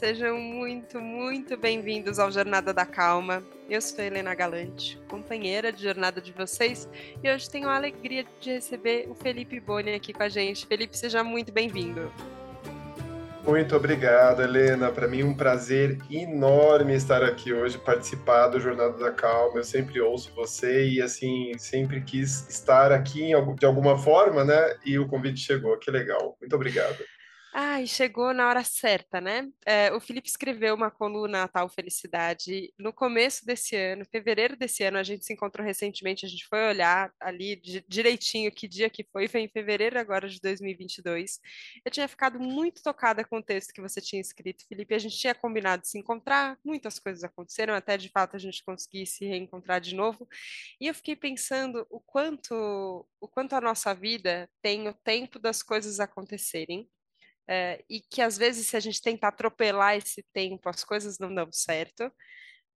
Sejam muito, muito bem-vindos ao Jornada da Calma. Eu sou Helena Galante, companheira de jornada de vocês, e hoje tenho a alegria de receber o Felipe Boni aqui com a gente. Felipe, seja muito bem-vindo. Muito obrigado, Helena. Para mim é um prazer enorme estar aqui hoje, participar do Jornada da Calma. Eu sempre ouço você e assim sempre quis estar aqui de alguma forma, né? E o convite chegou. Que legal. Muito obrigado. Ai, chegou na hora certa, né? É, o Felipe escreveu uma coluna Tal Felicidade no começo desse ano, fevereiro desse ano, a gente se encontrou recentemente, a gente foi olhar ali direitinho que dia que foi, foi em fevereiro agora de 2022. Eu tinha ficado muito tocada com o texto que você tinha escrito, Felipe, a gente tinha combinado se encontrar, muitas coisas aconteceram, até de fato a gente conseguir se reencontrar de novo, e eu fiquei pensando o quanto, o quanto a nossa vida tem o tempo das coisas acontecerem, é, e que às vezes, se a gente tentar atropelar esse tempo, as coisas não dão certo.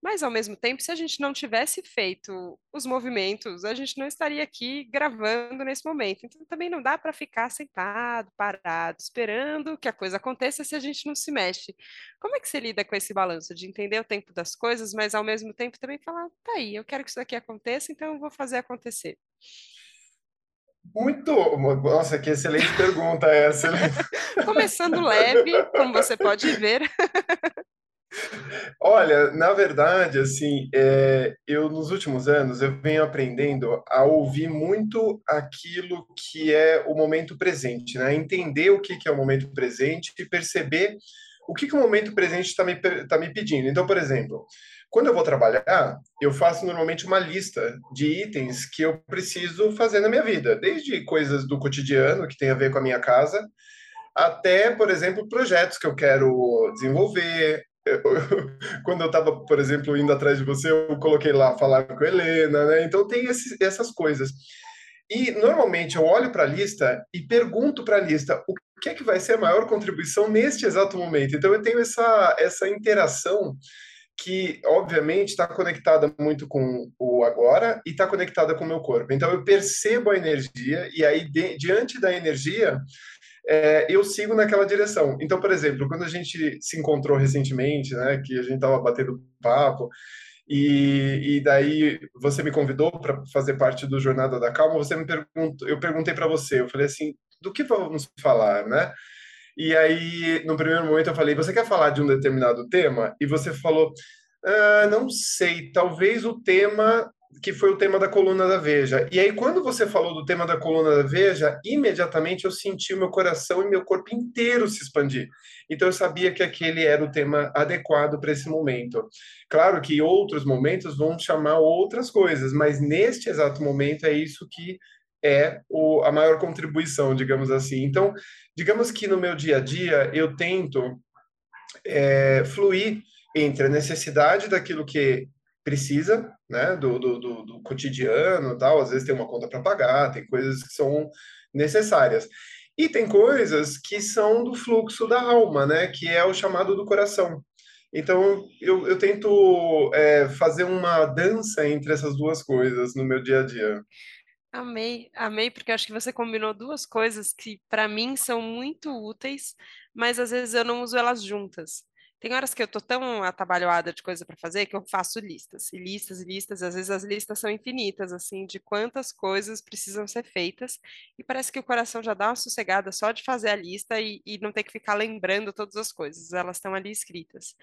Mas, ao mesmo tempo, se a gente não tivesse feito os movimentos, a gente não estaria aqui gravando nesse momento. Então, também não dá para ficar sentado, parado, esperando que a coisa aconteça se a gente não se mexe. Como é que você lida com esse balanço de entender o tempo das coisas, mas, ao mesmo tempo, também falar: tá aí, eu quero que isso daqui aconteça, então eu vou fazer acontecer? Muito. Nossa, que excelente pergunta essa. Começando leve, como você pode ver. Olha, na verdade, assim, é, eu nos últimos anos eu venho aprendendo a ouvir muito aquilo que é o momento presente, né? Entender o que, que é o momento presente e perceber o que, que o momento presente está me, tá me pedindo. Então, por exemplo, quando eu vou trabalhar, eu faço normalmente uma lista de itens que eu preciso fazer na minha vida, desde coisas do cotidiano que tem a ver com a minha casa, até, por exemplo, projetos que eu quero desenvolver. quando eu estava, por exemplo, indo atrás de você, eu coloquei lá falar com a Helena, né? Então tem esses, essas coisas. E normalmente eu olho para a lista e pergunto para a lista o que é que vai ser a maior contribuição neste exato momento. Então eu tenho essa, essa interação que, obviamente, está conectada muito com o agora e está conectada com o meu corpo. Então, eu percebo a energia e aí, de, diante da energia, é, eu sigo naquela direção. Então, por exemplo, quando a gente se encontrou recentemente, né, que a gente estava batendo papo, e, e, daí você me convidou para fazer parte do Jornada da Calma, você me perguntou, eu perguntei para você, eu falei assim, do que vamos falar, né? E aí, no primeiro momento, eu falei: Você quer falar de um determinado tema? E você falou: ah, Não sei, talvez o tema que foi o tema da coluna da Veja. E aí, quando você falou do tema da coluna da Veja, imediatamente eu senti o meu coração e meu corpo inteiro se expandir. Então, eu sabia que aquele era o tema adequado para esse momento. Claro que outros momentos vão chamar outras coisas, mas neste exato momento é isso que é o, a maior contribuição, digamos assim. Então, digamos que no meu dia a dia eu tento é, fluir entre a necessidade daquilo que precisa, né, do, do, do, do cotidiano, tal. Às vezes tem uma conta para pagar, tem coisas que são necessárias. E tem coisas que são do fluxo da alma, né, que é o chamado do coração. Então, eu, eu tento é, fazer uma dança entre essas duas coisas no meu dia a dia. Amei, amei, porque acho que você combinou duas coisas que para mim são muito úteis, mas às vezes eu não uso elas juntas. Tem horas que eu tô tão atabalhoada de coisa para fazer que eu faço listas, e listas e listas, às vezes as listas são infinitas, assim, de quantas coisas precisam ser feitas, e parece que o coração já dá uma sossegada só de fazer a lista e, e não ter que ficar lembrando todas as coisas, elas estão ali escritas.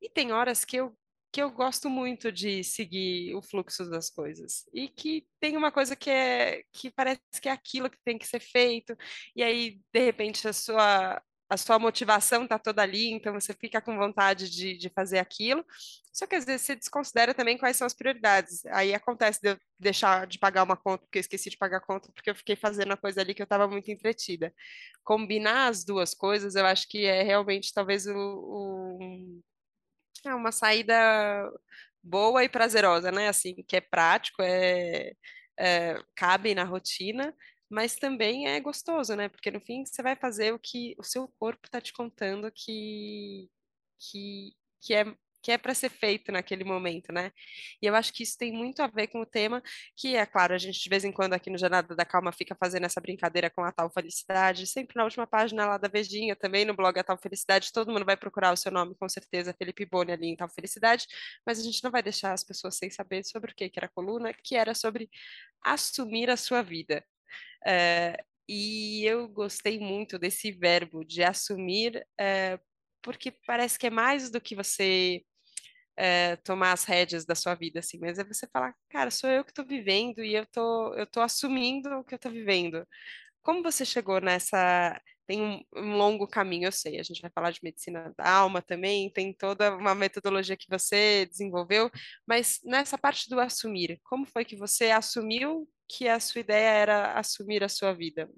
E tem horas que eu que eu gosto muito de seguir o fluxo das coisas e que tem uma coisa que é que parece que é aquilo que tem que ser feito e aí de repente a sua a sua motivação está toda ali, então você fica com vontade de, de fazer aquilo. Só que às vezes você desconsidera também quais são as prioridades. Aí acontece de eu deixar de pagar uma conta porque eu esqueci de pagar a conta porque eu fiquei fazendo a coisa ali que eu estava muito entretida. Combinar as duas coisas, eu acho que é realmente talvez o, o é uma saída boa e prazerosa, né? Assim, que é prático, é, é, cabe na rotina, mas também é gostoso, né? Porque no fim você vai fazer o que o seu corpo está te contando que, que, que é que é para ser feito naquele momento, né? E eu acho que isso tem muito a ver com o tema, que é claro, a gente de vez em quando aqui no Jornada da Calma fica fazendo essa brincadeira com a tal felicidade, sempre na última página lá da Vejinha, também no blog A Tal Felicidade, todo mundo vai procurar o seu nome, com certeza, Felipe Boni ali em Tal Felicidade, mas a gente não vai deixar as pessoas sem saber sobre o que, que era a coluna, que era sobre assumir a sua vida. É, e eu gostei muito desse verbo de assumir, é, porque parece que é mais do que você é, tomar as rédeas da sua vida, assim, mas é você falar, cara, sou eu que estou vivendo e eu tô, eu tô assumindo o que eu estou vivendo. Como você chegou nessa. Tem um, um, longo caminho, eu sei. A gente vai falar de medicina da alma também, tem toda uma metodologia que você desenvolveu, mas nessa parte do assumir, como foi que você assumiu que a sua ideia era assumir a sua vida?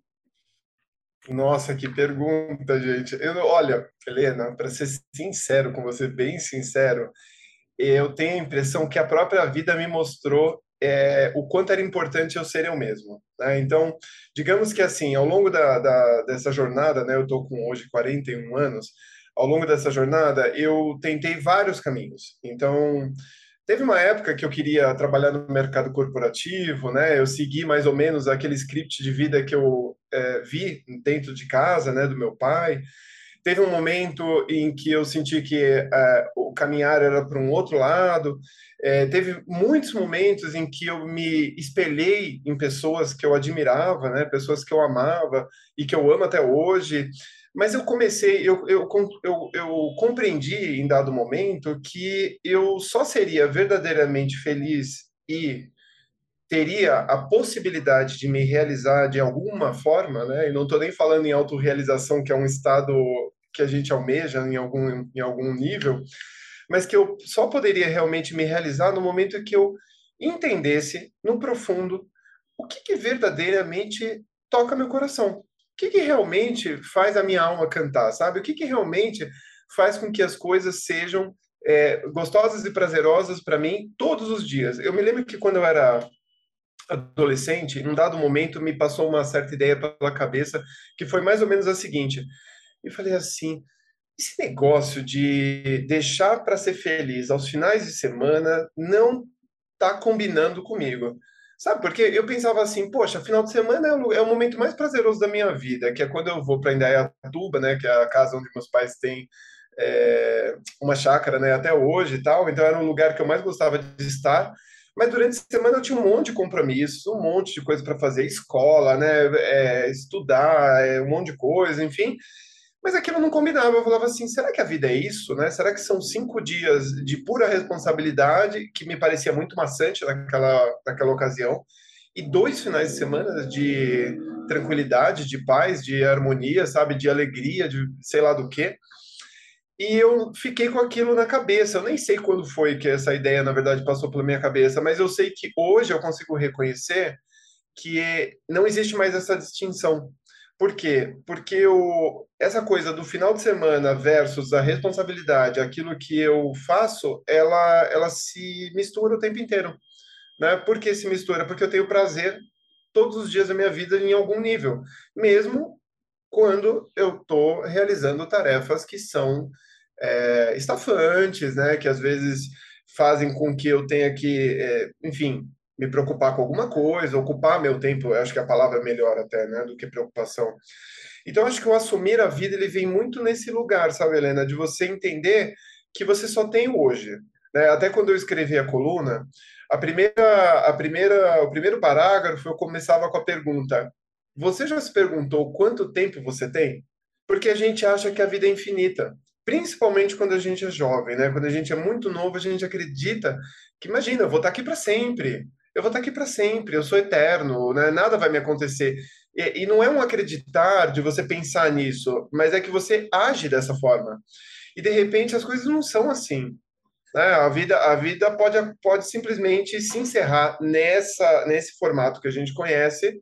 Nossa, que pergunta, gente. Eu, olha, Helena, para ser sincero com você, bem sincero, eu tenho a impressão que a própria vida me mostrou é, o quanto era importante eu ser eu mesmo. Né? Então, digamos que assim, ao longo da, da dessa jornada, né, eu estou com hoje 41 anos, ao longo dessa jornada eu tentei vários caminhos. Então, teve uma época que eu queria trabalhar no mercado corporativo, né? Eu segui mais ou menos aquele script de vida que eu é, vi dentro de casa, né, do meu pai. Teve um momento em que eu senti que é, o caminhar era para um outro lado. É, teve muitos momentos em que eu me espelhei em pessoas que eu admirava, né? Pessoas que eu amava e que eu amo até hoje. Mas eu comecei, eu, eu, eu, eu compreendi em dado momento que eu só seria verdadeiramente feliz e teria a possibilidade de me realizar de alguma forma, né? E não estou nem falando em autorrealização, que é um estado que a gente almeja em algum, em algum nível, mas que eu só poderia realmente me realizar no momento que eu entendesse, no profundo, o que, que verdadeiramente toca meu coração. O que, que realmente faz a minha alma cantar, sabe? O que, que realmente faz com que as coisas sejam é, gostosas e prazerosas para mim todos os dias. Eu me lembro que quando eu era adolescente, em um dado momento me passou uma certa ideia pela cabeça, que foi mais ou menos a seguinte. Eu falei assim, esse negócio de deixar para ser feliz aos finais de semana não tá combinando comigo. Sabe, porque eu pensava assim, poxa, final de semana é o, é o momento mais prazeroso da minha vida, que é quando eu vou para Indaiatuba, né, que é a casa onde meus pais têm é, uma chácara, né, até hoje e tal, então era um lugar que eu mais gostava de estar, mas durante a semana eu tinha um monte de compromissos, um monte de coisa para fazer, escola, né, é, estudar, é, um monte de coisa, enfim. Mas aquilo não combinava. Eu falava assim: será que a vida é isso, né? Será que são cinco dias de pura responsabilidade, que me parecia muito maçante naquela, naquela ocasião, e dois finais de semana de tranquilidade, de paz, de harmonia, sabe, de alegria, de sei lá do quê? E eu fiquei com aquilo na cabeça. Eu nem sei quando foi que essa ideia, na verdade, passou pela minha cabeça, mas eu sei que hoje eu consigo reconhecer que não existe mais essa distinção. Por quê? Porque o, essa coisa do final de semana versus a responsabilidade, aquilo que eu faço, ela, ela se mistura o tempo inteiro. Né? Por que se mistura? Porque eu tenho prazer todos os dias da minha vida em algum nível, mesmo quando eu estou realizando tarefas que são é, estafantes, né? Que às vezes fazem com que eu tenha que, é, enfim, me preocupar com alguma coisa, ocupar meu tempo. acho que a palavra é melhor até, né? Do que preocupação. Então, acho que o assumir a vida ele vem muito nesse lugar, sabe, Helena, de você entender que você só tem hoje. Né? Até quando eu escrevi a coluna, a primeira, a primeira, o primeiro parágrafo eu começava com a pergunta: Você já se perguntou quanto tempo você tem? Porque a gente acha que a vida é infinita principalmente quando a gente é jovem, né? Quando a gente é muito novo, a gente acredita que, imagina, eu vou estar aqui para sempre, eu vou estar aqui para sempre, eu sou eterno, né? Nada vai me acontecer. E, e, não é um acreditar de você pensar nisso, mas é que você age dessa forma. E de repente as coisas não são assim. Né? A vida, a vida pode, pode simplesmente se encerrar nessa, nesse formato que a gente conhece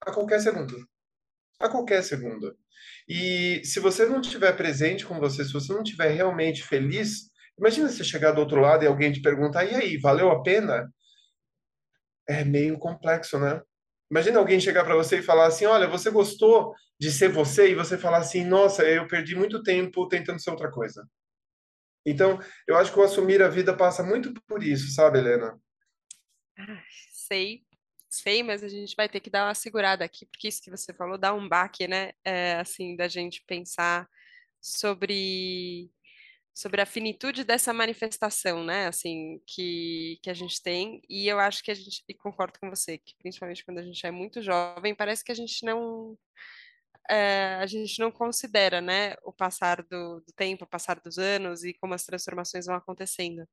a qualquer segundo. A qualquer segundo. E se você não estiver presente com você, se você não estiver realmente feliz, imagina você chegar do outro lado e alguém te perguntar: e aí, valeu a pena? É meio complexo, né? Imagina alguém chegar para você e falar assim: olha, você gostou de ser você? E você falar assim: nossa, eu perdi muito tempo tentando ser outra coisa. Então, eu acho que o assumir a vida passa muito por isso, sabe, Helena? Ah, sei, sei, mas a gente vai ter que dar uma segurada aqui, porque isso que você falou dá um baque, né? É, assim, da gente pensar sobre sobre a finitude dessa manifestação, né? Assim, que, que a gente tem, e eu acho que a gente, e concordo com você, que principalmente quando a gente é muito jovem, parece que a gente não é, a gente não considera, né, o passar do, do tempo, o passar dos anos e como as transformações vão acontecendo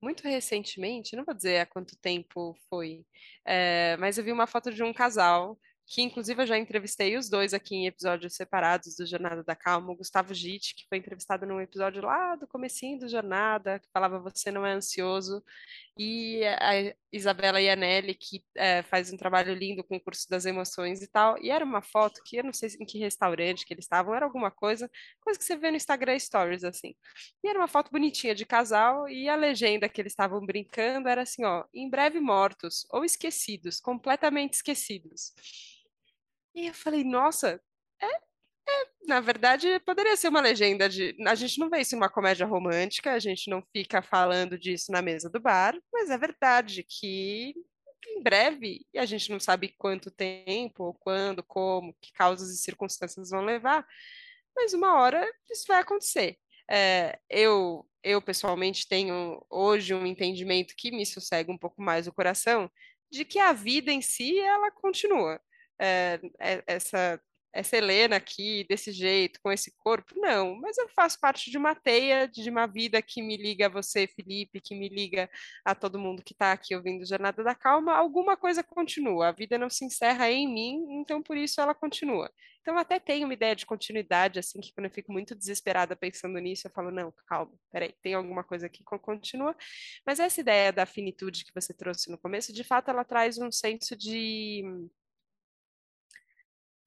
muito recentemente, não vou dizer há quanto tempo foi, é, mas eu vi uma foto de um casal que inclusive eu já entrevistei os dois aqui em episódios separados do Jornada da Calma, o Gustavo Gitt, que foi entrevistado num episódio lá do comecinho do Jornada, que falava Você não é ansioso, e a Isabela Ianelli, que é, faz um trabalho lindo com o curso das emoções e tal, e era uma foto que eu não sei em que restaurante que eles estavam, era alguma coisa, coisa que você vê no Instagram Stories, assim. E era uma foto bonitinha de casal, e a legenda que eles estavam brincando era assim, ó, em breve mortos, ou esquecidos, completamente esquecidos. E eu falei, nossa, na verdade, poderia ser uma legenda de. A gente não vê isso numa comédia romântica, a gente não fica falando disso na mesa do bar, mas é verdade que em breve, e a gente não sabe quanto tempo, quando, como, que causas e circunstâncias vão levar, mas uma hora isso vai acontecer. É, eu, eu, pessoalmente, tenho hoje um entendimento que me sossega um pouco mais o coração de que a vida em si, ela continua é, essa essa Helena aqui, desse jeito, com esse corpo. Não, mas eu faço parte de uma teia, de uma vida que me liga a você, Felipe, que me liga a todo mundo que está aqui ouvindo Jornada da Calma. Alguma coisa continua, a vida não se encerra em mim, então por isso ela continua. Então eu até tenho uma ideia de continuidade, assim, que quando eu fico muito desesperada pensando nisso, eu falo, não, calma, peraí, tem alguma coisa que continua. Mas essa ideia da finitude que você trouxe no começo, de fato, ela traz um senso de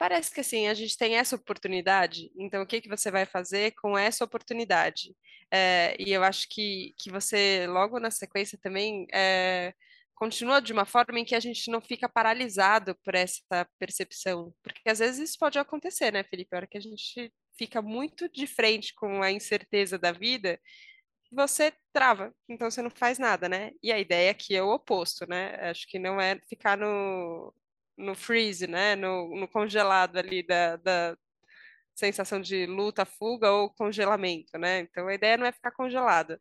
parece que assim, a gente tem essa oportunidade, então o que, que você vai fazer com essa oportunidade? É, e eu acho que, que você, logo na sequência também, é, continua de uma forma em que a gente não fica paralisado por essa percepção, porque às vezes isso pode acontecer, né, Felipe? A hora que a gente fica muito de frente com a incerteza da vida, você trava, então você não faz nada, né? E a ideia aqui é o oposto, né? Acho que não é ficar no, no freeze, né? No, no congelado ali da, da sensação de luta, fuga ou congelamento, né? Então a ideia não é ficar congelada.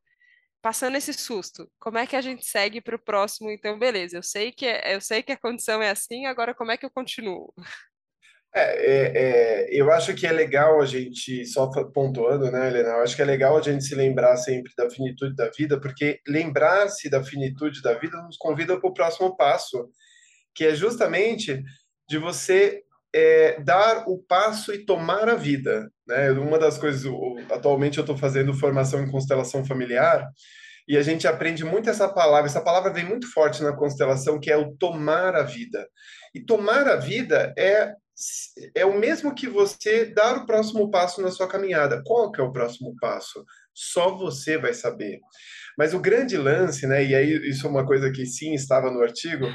Passando esse susto, como é que a gente segue para o próximo? Então, beleza, eu sei que é, eu sei que a condição é assim, agora como é que eu continuo? É, é, é, eu acho que é legal a gente, só pontuando, né, Helena? Eu acho que é legal a gente se lembrar sempre da finitude da vida, porque lembrar-se da finitude da vida nos convida para o próximo passo, que é justamente de você é, dar o passo e tomar a vida. Né? Uma das coisas, atualmente eu estou fazendo formação em constelação familiar, e a gente aprende muito essa palavra. Essa palavra vem muito forte na constelação, que é o tomar a vida. E tomar a vida é é o mesmo que você dar o próximo passo na sua caminhada. Qual que é o próximo passo? Só você vai saber. Mas o grande lance, né? E aí isso é uma coisa que sim estava no artigo,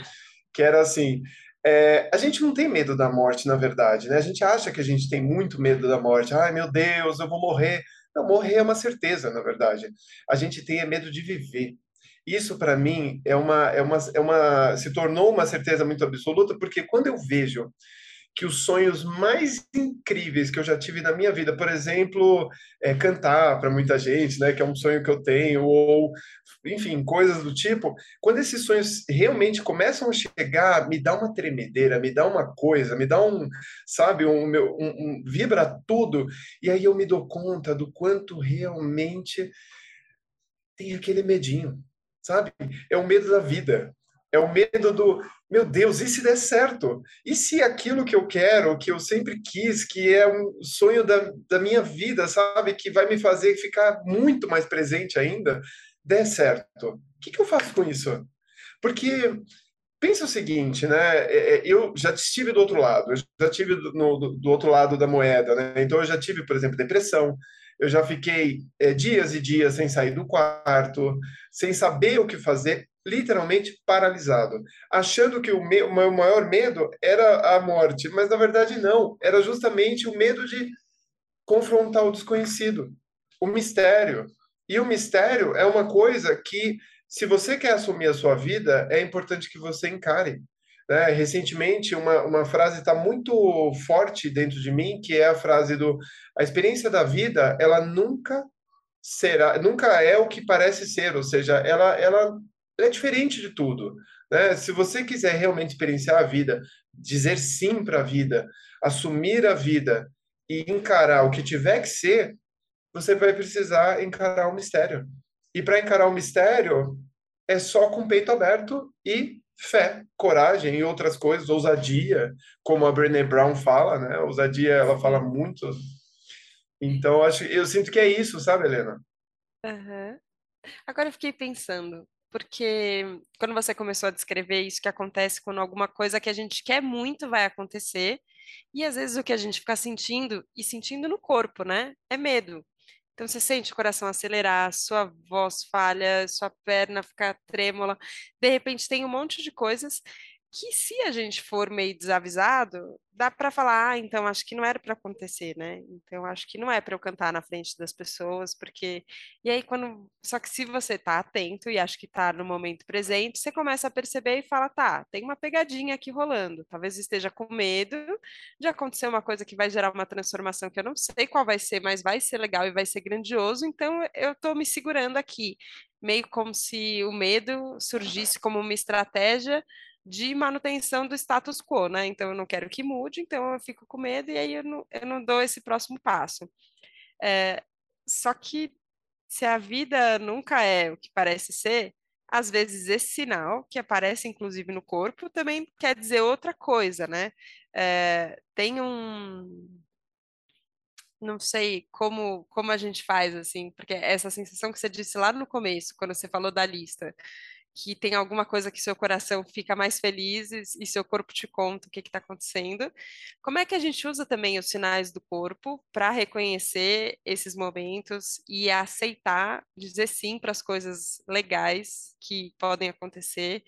que era assim: é, a gente não tem medo da morte, na verdade, né? A gente acha que a gente tem muito medo da morte. Ai, meu Deus, eu vou morrer. Não, morrer é uma certeza, na verdade. A gente tem é medo de viver. Isso, para mim, é uma, é, uma, é uma. se tornou uma certeza muito absoluta, porque quando eu vejo que os sonhos mais incríveis que eu já tive na minha vida, por exemplo, é cantar para muita gente, né, que é um sonho que eu tenho, ou enfim, coisas do tipo, quando esses sonhos realmente começam a chegar, me dá uma tremedeira, me dá uma coisa, me dá um, sabe, um, um, um vibra tudo, e aí eu me dou conta do quanto realmente tem aquele medinho, sabe? É o medo da vida. É o medo do, meu Deus, e se der certo? E se aquilo que eu quero, que eu sempre quis, que é um sonho da, da minha vida, sabe, que vai me fazer ficar muito mais presente ainda, der certo? O que, que eu faço com isso? Porque pensa o seguinte, né? É, é, eu já estive do outro lado, eu já estive do, no, do outro lado da moeda, né? Então eu já tive, por exemplo, depressão, eu já fiquei é, dias e dias sem sair do quarto, sem saber o que fazer, literalmente paralisado, achando que o meu, maior medo era a morte, mas na verdade não, era justamente o medo de confrontar o desconhecido, o mistério, E o mistério é uma coisa que, se você quer assumir a sua vida, é importante que você encare. Né? Recentemente, uma, uma frase está muito forte dentro de mim, que é a frase do a experiência da vida, ela nunca será, nunca é o que parece ser, ou seja, ela, ela é diferente de tudo. Né? Se você quiser realmente experienciar a vida, dizer sim para a vida, assumir a vida e encarar o que tiver que ser, você vai precisar encarar o mistério. E para encarar o mistério, é só com o peito aberto e fé, coragem e outras coisas, ousadia, como a Brené Brown fala, né? Ousadia, ela fala muito. Então, acho, eu sinto que é isso, sabe, Helena? Uhum. Agora eu fiquei pensando, porque quando você começou a descrever isso que acontece quando alguma coisa que a gente quer muito vai acontecer, e às vezes o que a gente fica sentindo, e sentindo no corpo, né? É medo. Então você sente o coração acelerar, sua voz falha, sua perna ficar trêmula. De repente tem um monte de coisas que se a gente for meio desavisado, dá para falar, ah, então acho que não era para acontecer, né? Então acho que não é para eu cantar na frente das pessoas, porque e aí quando só que se você tá atento e acho que tá no momento presente, você começa a perceber e fala, tá, tem uma pegadinha aqui rolando. Talvez esteja com medo de acontecer uma coisa que vai gerar uma transformação que eu não sei qual vai ser, mas vai ser legal e vai ser grandioso, então eu tô me segurando aqui, meio como se o medo surgisse como uma estratégia de manutenção do status quo, né? Então eu não quero que mude, então eu fico com medo e aí eu não, eu não dou esse próximo passo. É, só que se a vida nunca é o que parece ser, às vezes esse sinal, que aparece inclusive no corpo, também quer dizer outra coisa, né? É, tem um. Não sei como, como a gente faz, assim, porque essa sensação que você disse lá no começo, quando você falou da lista, que tem alguma coisa que seu coração fica mais feliz e, seu corpo te conta o que está acontecendo. Como é que a gente usa também os sinais do corpo para reconhecer esses momentos e aceitar, dizer sim para as coisas legais que podem acontecer,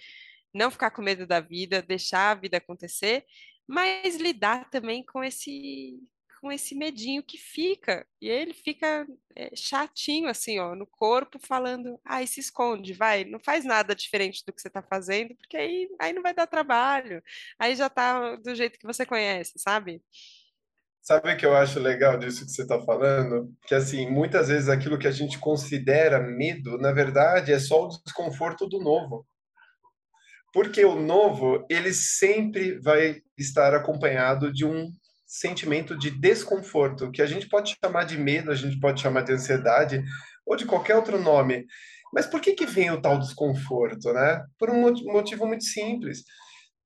não ficar com medo da vida, deixar a vida acontecer, mas lidar também com esse com esse medinho que fica. E ele fica é, chatinho, assim, ó, no corpo, falando: ai, se esconde, vai, não faz nada diferente do que você está fazendo, porque aí, aí não vai dar trabalho. Aí já tá do jeito que você conhece, sabe? Sabe o que eu acho legal disso que você está falando? Que, assim, muitas vezes aquilo que a gente considera medo, na verdade, é só o desconforto do novo. Porque o novo, ele sempre vai estar acompanhado de um sentimento de desconforto, que a gente pode chamar de medo, a gente pode chamar de ansiedade, ou de qualquer outro nome. Mas por que, que vem o tal desconforto, né? Por um motivo muito simples.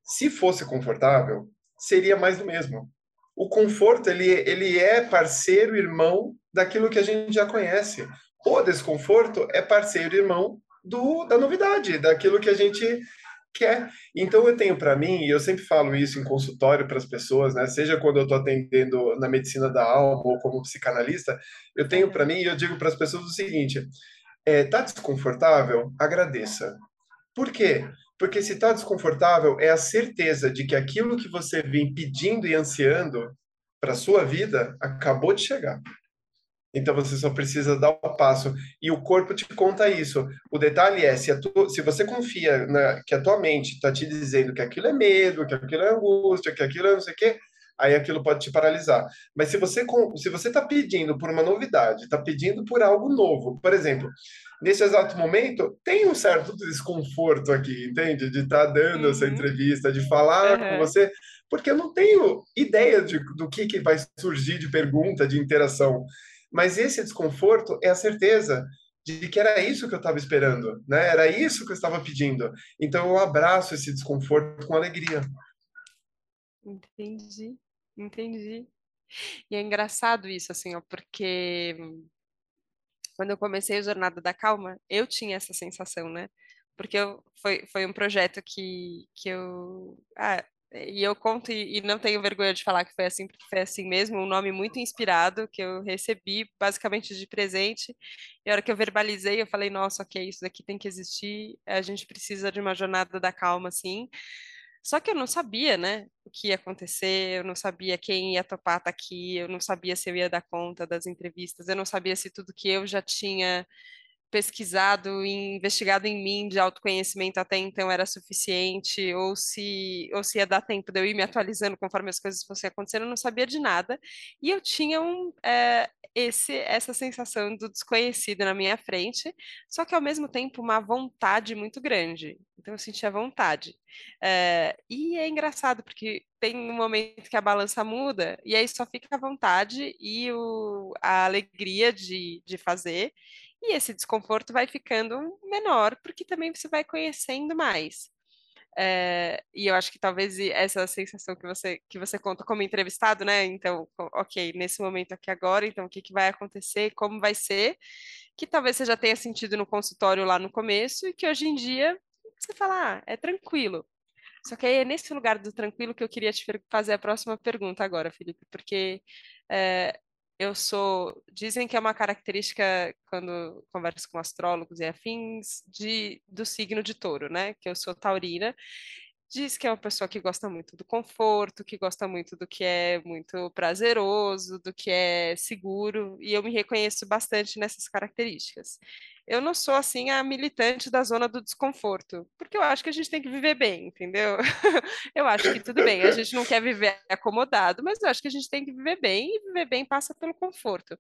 Se fosse confortável, seria mais do mesmo. O conforto, ele, ele é parceiro, irmão daquilo que a gente já conhece. O desconforto é parceiro, irmão do, da novidade, daquilo que a gente quer. Então eu tenho para mim, e eu sempre falo isso em consultório para as pessoas, né? Seja quando eu estou atendendo na medicina da alma ou como psicanalista, eu tenho para mim e eu digo para as pessoas o seguinte: é, tá desconfortável? Agradeça. Por quê? Porque se está desconfortável, é a certeza de que aquilo que você vem pedindo e ansiando para sua vida acabou de chegar. Então você só precisa dar o passo. E o corpo te conta isso. O detalhe é, se, tu, se você confia na, que a tua mente está te dizendo que aquilo é medo, que aquilo é angústia, que aquilo é não sei o quê, aí aquilo pode te paralisar. Mas se você se você está pedindo por uma novidade, está pedindo por algo novo, por exemplo, nesse exato momento tem um certo desconforto aqui, entende? De estar tá dando uhum. essa entrevista, de falar uhum. com você, porque eu não tenho ideia de, do que, que vai surgir de pergunta, de interação. Mas esse desconforto é a certeza de que era isso que eu estava esperando, né? Era isso que eu estava pedindo. Então eu abraço esse desconforto com alegria. Entendi, entendi. E é engraçado isso, assim, ó, porque quando eu comecei a Jornada da Calma, eu tinha essa sensação, né? Porque eu, foi, foi um projeto que, que eu. Ah, e eu conto e, não tenho vergonha de falar que foi assim, porque foi assim mesmo, um nome muito inspirado que eu recebi basicamente de presente. E a hora que eu verbalizei, eu falei, nossa, ok, isso daqui tem que existir, a gente precisa de uma jornada da calma, assim. Só que eu não sabia, né, o que ia acontecer, eu não sabia quem ia topar estar tá aqui, eu não sabia se eu ia dar conta das entrevistas, eu não sabia se tudo que eu já tinha pesquisado e investigado em mim de autoconhecimento até então era suficiente, ou se, ou se ia dar tempo de eu ir me atualizando conforme as coisas fossem acontecendo, eu não sabia de nada. E eu tinha um, é, esse, essa sensação do desconhecido na minha frente, só que ao mesmo tempo uma vontade muito grande. Então eu sentia vontade. É, e é engraçado, porque tem um momento que a balança muda, e aí só fica a vontade e o, a alegria de, de fazer. E esse desconforto vai ficando menor, porque também você vai conhecendo mais. É, e eu acho que talvez essa sensação que você que você conta como entrevistado, né? Então, ok, nesse momento aqui agora, então o que, que vai acontecer, como vai ser, que talvez você já tenha sentido no consultório lá no começo e que hoje em dia você fala, ah, é tranquilo. Só que aí é nesse lugar do tranquilo que eu queria te fazer a próxima pergunta agora, Felipe, porque é, eu sou. Dizem que é uma característica, quando converso com astrólogos e afins, de, do signo de touro, né? Que eu sou taurina. Diz que é uma pessoa que gosta muito do conforto, que gosta muito do que é muito prazeroso, do que é seguro, e eu me reconheço bastante nessas características eu não sou assim a militante da zona do desconforto, porque eu acho que a gente tem que viver bem, entendeu? eu acho que tudo bem, a gente não quer viver acomodado, mas eu acho que a gente tem que viver bem e viver bem passa pelo conforto.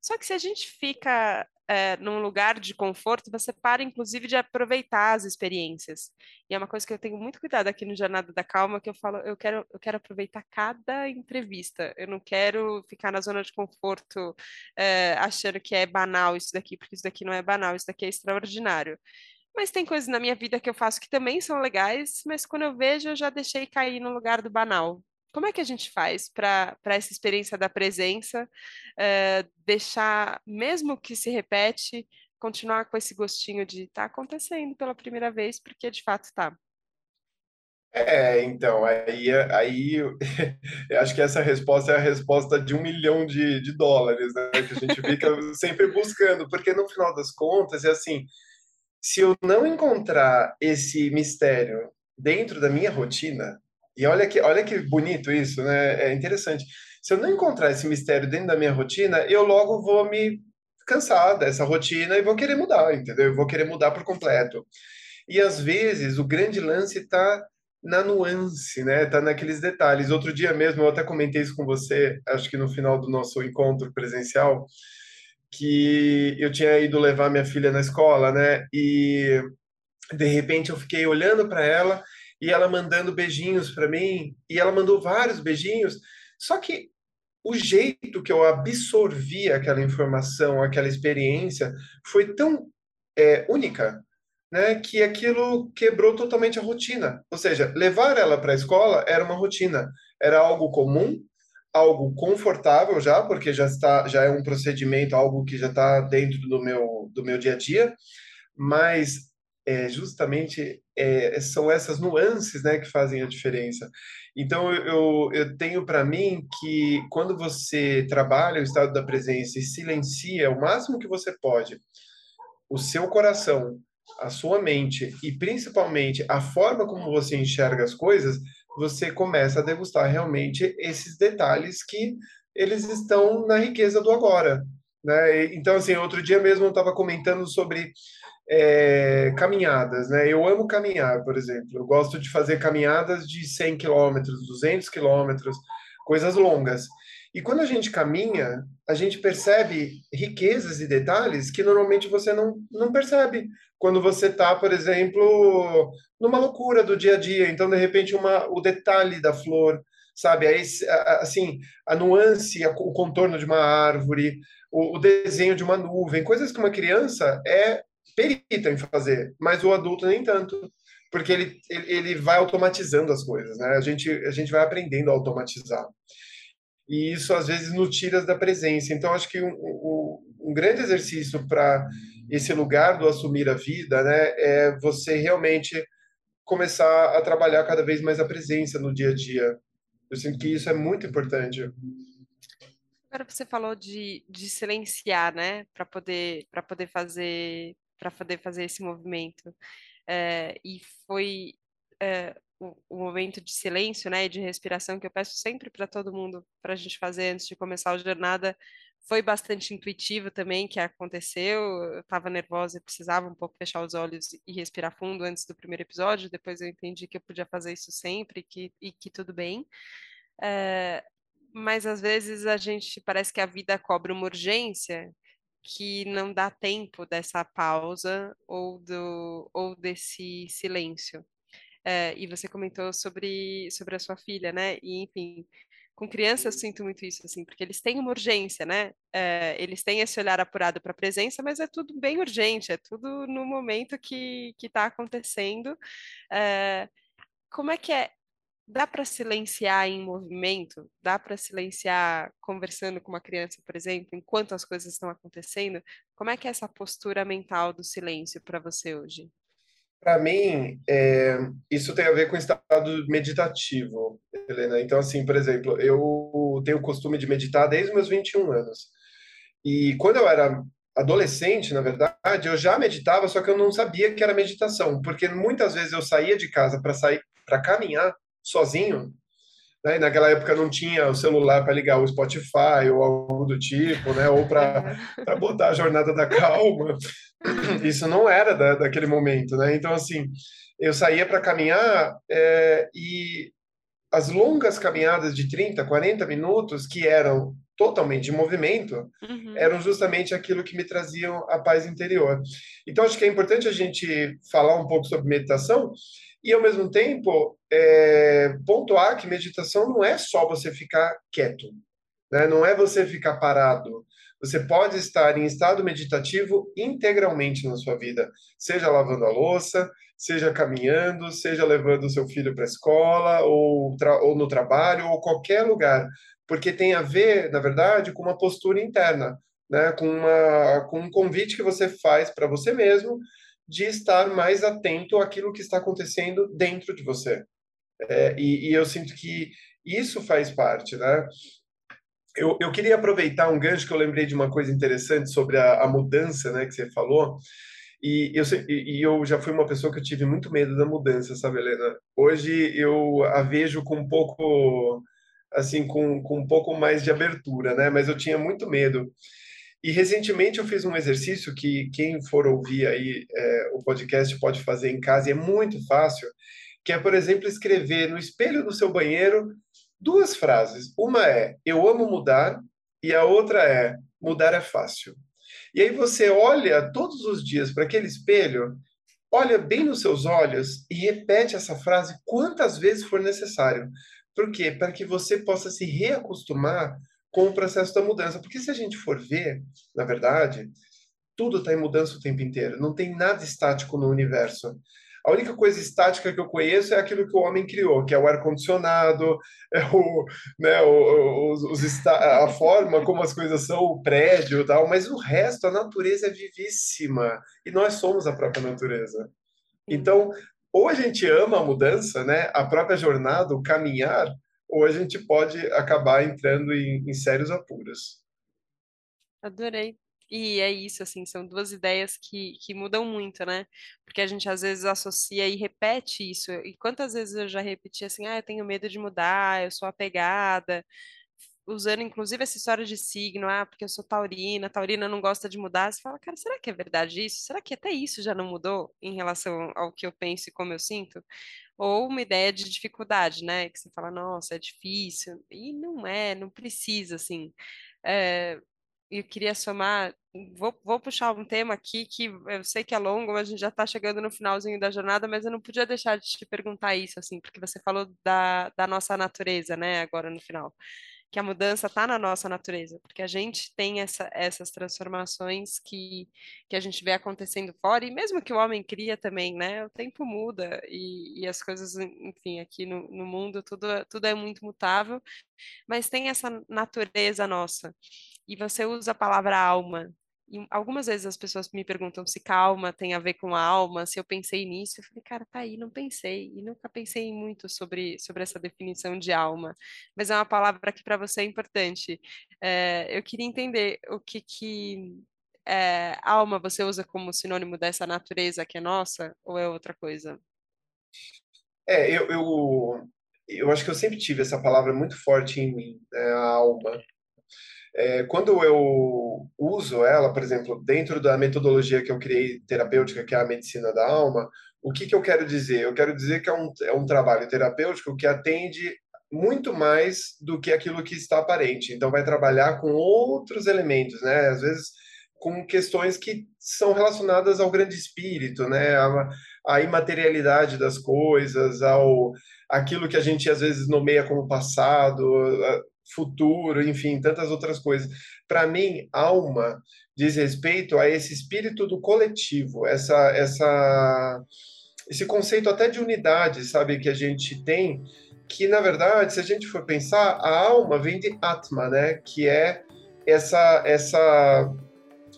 Só que se a gente fica é, num lugar de conforto, você para, inclusive, de aproveitar as experiências. E é uma coisa que eu tenho muito cuidado aqui no Jornada da Calma, que eu falo, eu quero, eu quero aproveitar cada entrevista. Eu não quero ficar na zona de conforto é, achando que é banal isso daqui, porque isso daqui não é banal, isso daqui é extraordinário. Mas tem coisas na minha vida que eu faço que também são legais, mas quando eu vejo, eu já deixei cair no lugar do banal. Como é que a gente faz para essa experiência da presença é, deixar, mesmo que se repete, continuar com esse gostinho de estar tá acontecendo pela primeira vez, porque de fato está? É, então, aí, aí eu acho que essa resposta é a resposta de um milhão de, de dólares, né? Que a gente fica sempre buscando, porque no final das contas é assim: se eu não encontrar esse mistério dentro da minha rotina, e olha que, olha que bonito isso, né? É interessante. Se eu não encontrar esse mistério dentro da minha rotina, eu logo vou me cansar dessa rotina e vou querer mudar, entendeu? Eu vou querer mudar por completo. E às vezes o grande lance está na nuance, né? Tá naqueles detalhes. Outro dia mesmo eu até comentei isso com você, acho que no final do nosso encontro presencial, que eu tinha ido levar minha filha na escola, né? E de repente eu fiquei olhando para ela e ela mandando beijinhos para mim, e ela mandou vários beijinhos. Só que o jeito que eu absorvi aquela informação, aquela experiência, foi tão é, única, né, que aquilo quebrou totalmente a rotina. Ou seja, levar ela para a escola era uma rotina, era algo comum, algo confortável já, porque já está, já é um procedimento, algo que já está dentro do meu do meu dia a dia, mas é, justamente é, são essas nuances né, que fazem a diferença. Então, eu, eu tenho para mim que quando você trabalha o estado da presença e silencia o máximo que você pode o seu coração, a sua mente e principalmente a forma como você enxerga as coisas, você começa a degustar realmente esses detalhes que eles estão na riqueza do agora. Né? Então, assim, outro dia mesmo eu estava comentando sobre é, caminhadas, né? Eu amo caminhar, por exemplo. Eu gosto de fazer caminhadas de 100 quilômetros, 200 quilômetros, coisas longas. E quando a gente caminha, a gente percebe riquezas e detalhes que normalmente você não, não percebe quando você está, por exemplo, numa loucura do dia a dia. Então, de repente, uma, o detalhe da flor, sabe? Aí, assim, a nuance, o contorno de uma árvore, o, o desenho de uma nuvem, coisas que uma criança é perita em fazer, mas o adulto nem tanto, porque ele, ele, ele vai automatizando as coisas, né? A gente, a gente vai aprendendo a automatizar. E isso, às vezes, nos tira da presença. Então, acho que um, um, um grande exercício para esse lugar do assumir a vida, né, é você realmente começar a trabalhar cada vez mais a presença no dia a dia. Eu sinto que isso é muito importante. Agora você falou de, de silenciar, né, para poder para poder fazer para poder fazer esse movimento. É, e foi é, o, o, momento de silêncio, né, e de respiração que eu peço sempre para todo mundo para a gente fazer antes de começar a jornada, foi bastante intuitivo também que aconteceu. Eu estava nervosa e precisava um pouco fechar os olhos e respirar fundo antes do primeiro episódio. Depois eu entendi que eu podia fazer isso sempre que, e que tudo bem. É, mas às vezes a gente parece que a vida cobra uma urgência que não dá tempo dessa pausa ou, do, ou desse silêncio. É, e você comentou sobre, sobre a sua filha, né? E, enfim, com criança eu sinto muito isso, assim, porque eles têm uma urgência, né? É, eles têm esse olhar apurado para a presença, mas é tudo bem urgente, é tudo no momento que está acontecendo. É, como é que é? Dá para silenciar em movimento? Dá para silenciar conversando com uma criança, por exemplo, enquanto as coisas estão acontecendo? Como é que é essa postura mental do silêncio para você hoje? Para mim, é, isso tem a ver com estado meditativo, Helena. Então, assim, por exemplo, eu tenho o costume de meditar desde meus 21 anos. E quando eu era adolescente, na verdade, eu já meditava, só que eu não sabia que era meditação, porque muitas vezes eu saía de casa para sair para caminhar sozinho, né? E naquela época não tinha o celular para ligar o Spotify ou algo do tipo, né? Ou para botar a jornada da calma. Isso não era da, daquele momento, né? Então, assim, eu saía para caminhar é, e as longas caminhadas de 30, 40 minutos, que eram totalmente de movimento, uhum. eram justamente aquilo que me traziam a paz interior. Então, acho que é importante a gente falar um pouco sobre meditação e, ao mesmo tempo, é, pontuar que meditação não é só você ficar quieto, né? não é você ficar parado, você pode estar em estado meditativo integralmente na sua vida, seja lavando a louça, seja caminhando, seja levando o seu filho para a escola, ou, ou no trabalho, ou qualquer lugar, porque tem a ver, na verdade, com uma postura interna, né? com, uma, com um convite que você faz para você mesmo de estar mais atento àquilo que está acontecendo dentro de você. É, e, e eu sinto que isso faz parte, né? Eu, eu queria aproveitar um gancho que eu lembrei de uma coisa interessante sobre a, a mudança, né, que você falou. E eu, e eu já fui uma pessoa que eu tive muito medo da mudança, sabe, Helena? Hoje eu a vejo com um pouco, assim, com, com um pouco mais de abertura, né? Mas eu tinha muito medo. E recentemente eu fiz um exercício que quem for ouvir aí é, o podcast pode fazer em casa e é muito fácil, que é, por exemplo, escrever no espelho do seu banheiro duas frases. Uma é eu amo mudar e a outra é mudar é fácil. E aí você olha todos os dias para aquele espelho, olha bem nos seus olhos e repete essa frase quantas vezes for necessário. Por quê? Para que você possa se reacostumar com o processo da mudança. Porque se a gente for ver, na verdade, tudo está em mudança o tempo inteiro. Não tem nada estático no universo. A única coisa estática que eu conheço é aquilo que o homem criou, que é o ar-condicionado, é o, né, o, os, os, a forma como as coisas são, o prédio e tal, mas o resto, a natureza é vivíssima e nós somos a própria natureza. Então, ou a gente ama a mudança, né, a própria jornada, o caminhar, ou a gente pode acabar entrando em, em sérios apuros. Adorei. E é isso, assim, são duas ideias que, que mudam muito, né? Porque a gente às vezes associa e repete isso. E quantas vezes eu já repeti assim, ah, eu tenho medo de mudar, eu sou apegada, usando inclusive essa história de signo, ah, porque eu sou taurina, taurina não gosta de mudar. Você fala, cara, será que é verdade isso? Será que até isso já não mudou em relação ao que eu penso e como eu sinto? Ou uma ideia de dificuldade, né? Que você fala, nossa, é difícil. E não é, não precisa, assim. É, eu queria somar, vou, vou puxar um tema aqui que eu sei que é longo, mas a gente já está chegando no finalzinho da jornada, mas eu não podia deixar de te perguntar isso, assim, porque você falou da, da nossa natureza, né, agora no final que a mudança está na nossa natureza, porque a gente tem essa, essas transformações que, que a gente vê acontecendo fora, e mesmo que o homem cria também, né? O tempo muda e, e as coisas, enfim, aqui no, no mundo tudo, tudo é muito mutável, mas tem essa natureza nossa. E você usa a palavra alma, e algumas vezes as pessoas me perguntam se calma tem a ver com a alma, se eu pensei nisso. Eu falei, cara, tá aí, não pensei. E nunca pensei muito sobre, sobre essa definição de alma. Mas é uma palavra que para você é importante. É, eu queria entender o que, que é, alma você usa como sinônimo dessa natureza que é nossa ou é outra coisa? É, eu, eu, eu acho que eu sempre tive essa palavra muito forte em mim, né, a alma. É, quando eu uso ela, por exemplo, dentro da metodologia que eu criei terapêutica, que é a medicina da alma, o que, que eu quero dizer? Eu quero dizer que é um, é um trabalho terapêutico que atende muito mais do que aquilo que está aparente. Então, vai trabalhar com outros elementos, né? Às vezes, com questões que são relacionadas ao grande espírito, né? A, a imaterialidade das coisas, ao aquilo que a gente às vezes nomeia como passado, futuro, enfim, tantas outras coisas. Para mim, alma diz respeito a esse espírito do coletivo, essa essa esse conceito até de unidade, sabe, que a gente tem, que na verdade, se a gente for pensar, a alma vem de Atma, né, que é essa essa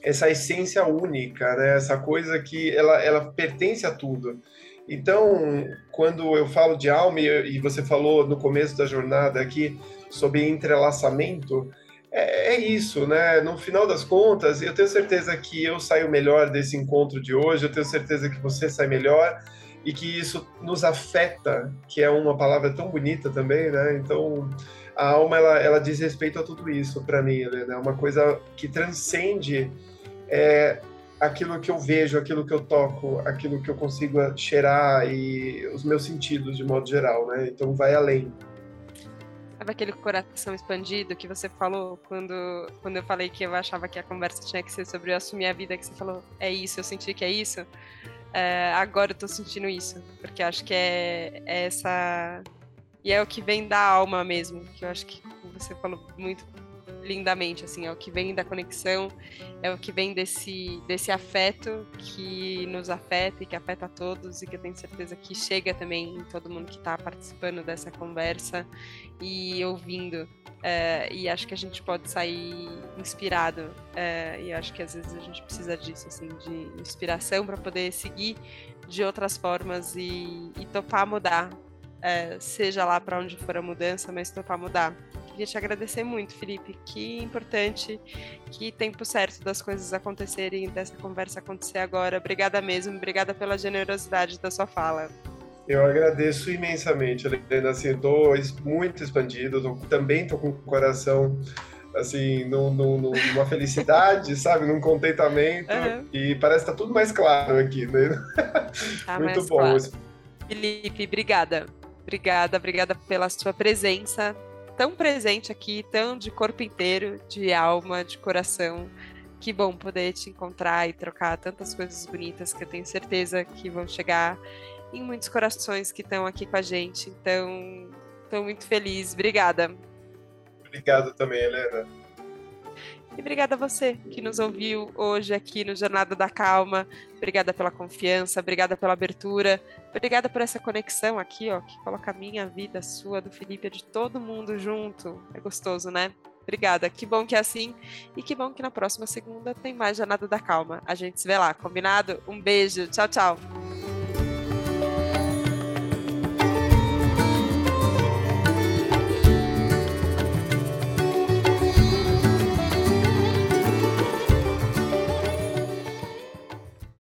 essa essência única, né, essa coisa que ela ela pertence a tudo. Então, quando eu falo de alma e você falou no começo da jornada aqui sobre entrelaçamento, é, é, isso, né? No final das contas, eu tenho certeza que eu saio melhor desse encontro de hoje, eu tenho certeza que você sai melhor e que isso nos afeta, que é uma palavra tão bonita também, né? Então, a alma, ela, ela diz respeito a tudo isso para mim, né? É uma coisa que transcende é, aquilo que eu vejo, aquilo que eu toco, aquilo que eu consigo cheirar e os meus sentidos de modo geral, né? Então, vai além. Sabe aquele coração expandido que você falou quando, quando eu falei que eu achava que a conversa tinha que ser sobre eu assumir a vida, que você falou, é isso, eu senti que é isso? É, agora eu tô sentindo isso, porque acho que é, é, essa. E é o que vem da alma mesmo, que eu acho que você falou muito lindamente, assim, é o que vem da conexão, é o que vem desse, desse afeto que nos afeta e que afeta a todos e que eu tenho certeza que chega também em todo mundo que está participando dessa conversa e ouvindo. É, e acho que a gente pode sair inspirado é, e acho que às vezes a gente precisa disso, assim, de inspiração para poder seguir de outras formas e, e topar mudar, é, seja lá para onde for a mudança, mas topar mudar queria te agradecer muito, Felipe. Que importante, que tempo certo das coisas acontecerem, dessa conversa acontecer agora. Obrigada mesmo, obrigada pela generosidade da sua fala. Eu agradeço imensamente, Helena. Assim, estou muito expandido, tô, também estou com o coração assim, num, num, numa felicidade, sabe? Num contentamento. Uhum. E parece que tá tudo mais claro aqui, né? Tá Muito bom. Claro. Felipe, obrigada. Obrigada, obrigada pela sua presença, tão presente aqui, tão de corpo inteiro, de alma, de coração. Que bom poder te encontrar e trocar tantas coisas bonitas que eu tenho certeza que vão chegar em muitos corações que estão aqui com a gente. Então, estou muito feliz. Obrigada. Obrigado também, Helena. E obrigada a você que nos ouviu hoje aqui no Jornada da Calma. Obrigada pela confiança, obrigada pela abertura, obrigada por essa conexão aqui, ó, que coloca a minha vida, a sua, do Felipe, de todo mundo junto. É gostoso, né? Obrigada. Que bom que é assim. E que bom que na próxima segunda tem mais Jornada da Calma. A gente se vê lá, combinado? Um beijo. Tchau, tchau.